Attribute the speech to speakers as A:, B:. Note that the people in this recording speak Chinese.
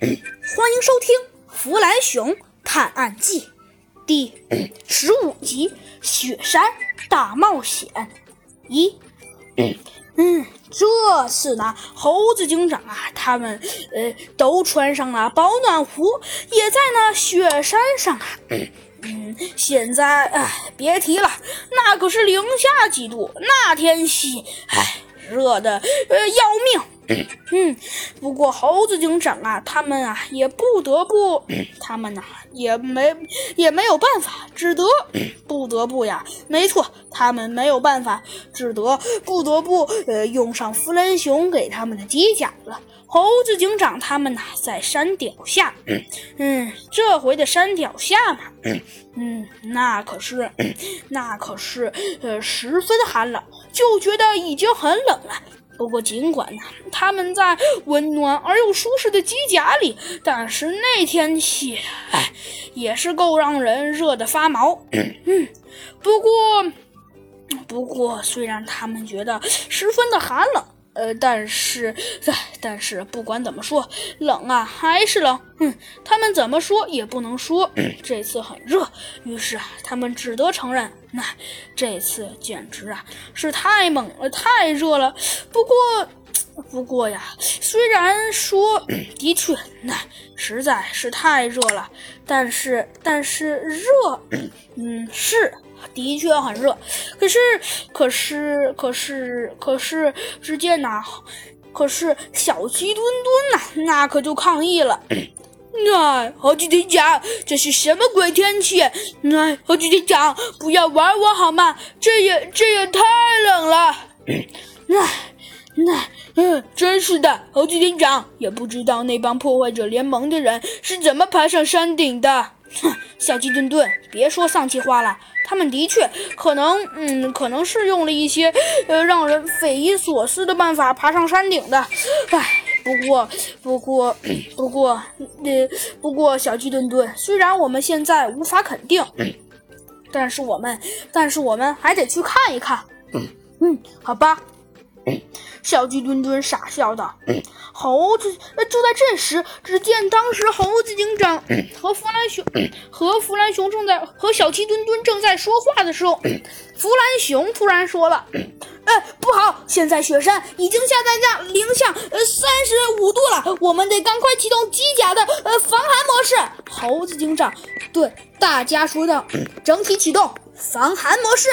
A: 欢迎收听《弗兰熊探案记》第十五集《雪山大冒险》一。嗯，这次呢，猴子警长啊，他们呃都穿上了保暖服，也在那雪山上啊。嗯，现在哎，别提了，那可是零下几度，那天气，哎，热的呃要命。嗯，不过猴子警长啊，他们啊也不得不，他们呐也没也没有办法，只得不得不呀，没错，他们没有办法，只得不得不呃用上弗兰熊给他们的机甲了。猴子警长他们呐在山脚下，嗯，这回的山脚下嘛，嗯，那可是那可是呃十分寒冷，就觉得已经很冷了。不过，尽管呢，他们在温暖而又舒适的机甲里，但是那天气，哎，也是够让人热得发毛。嗯，不过，不过，虽然他们觉得十分的寒冷。呃，但是，但是不管怎么说，冷啊还是冷。哼，他们怎么说也不能说这次很热。于是啊，他们只得承认，那这次简直啊是太猛了，太热了。不过，不过呀，虽然说的确，那实在是太热了，但是，但是热，嗯，是。的确很热，可是，可是，可是，可是，只见呐，可是小鸡墩墩呐，那可就抗议了。哎，猴子警长，这是什么鬼天气？哎，猴子警长，不要玩我好吗？这也这也太冷了。那那 嗯，真是的，猴子警长也不知道那帮破坏者联盟的人是怎么爬上山顶的。哼，小鸡墩墩，别说丧气话了。他们的确可能，嗯，可能是用了一些，呃，让人匪夷所思的办法爬上山顶的。唉，不过，不过，不过，呃，不过，小鸡墩墩，虽然我们现在无法肯定，但是我们，但是我们还得去看一看。嗯，好吧。小鸡墩墩傻笑道：“猴子。”就在这时，只见当时猴子警长和弗兰熊和弗兰熊正在和小鸡墩墩正在说话的时候，弗兰熊突然说了：“哎，不好！现在雪山已经下降下零下呃三十五度了，我们得赶快启动机甲的呃防寒模式。”猴子警长对大家说道：“整体启动防寒模式。”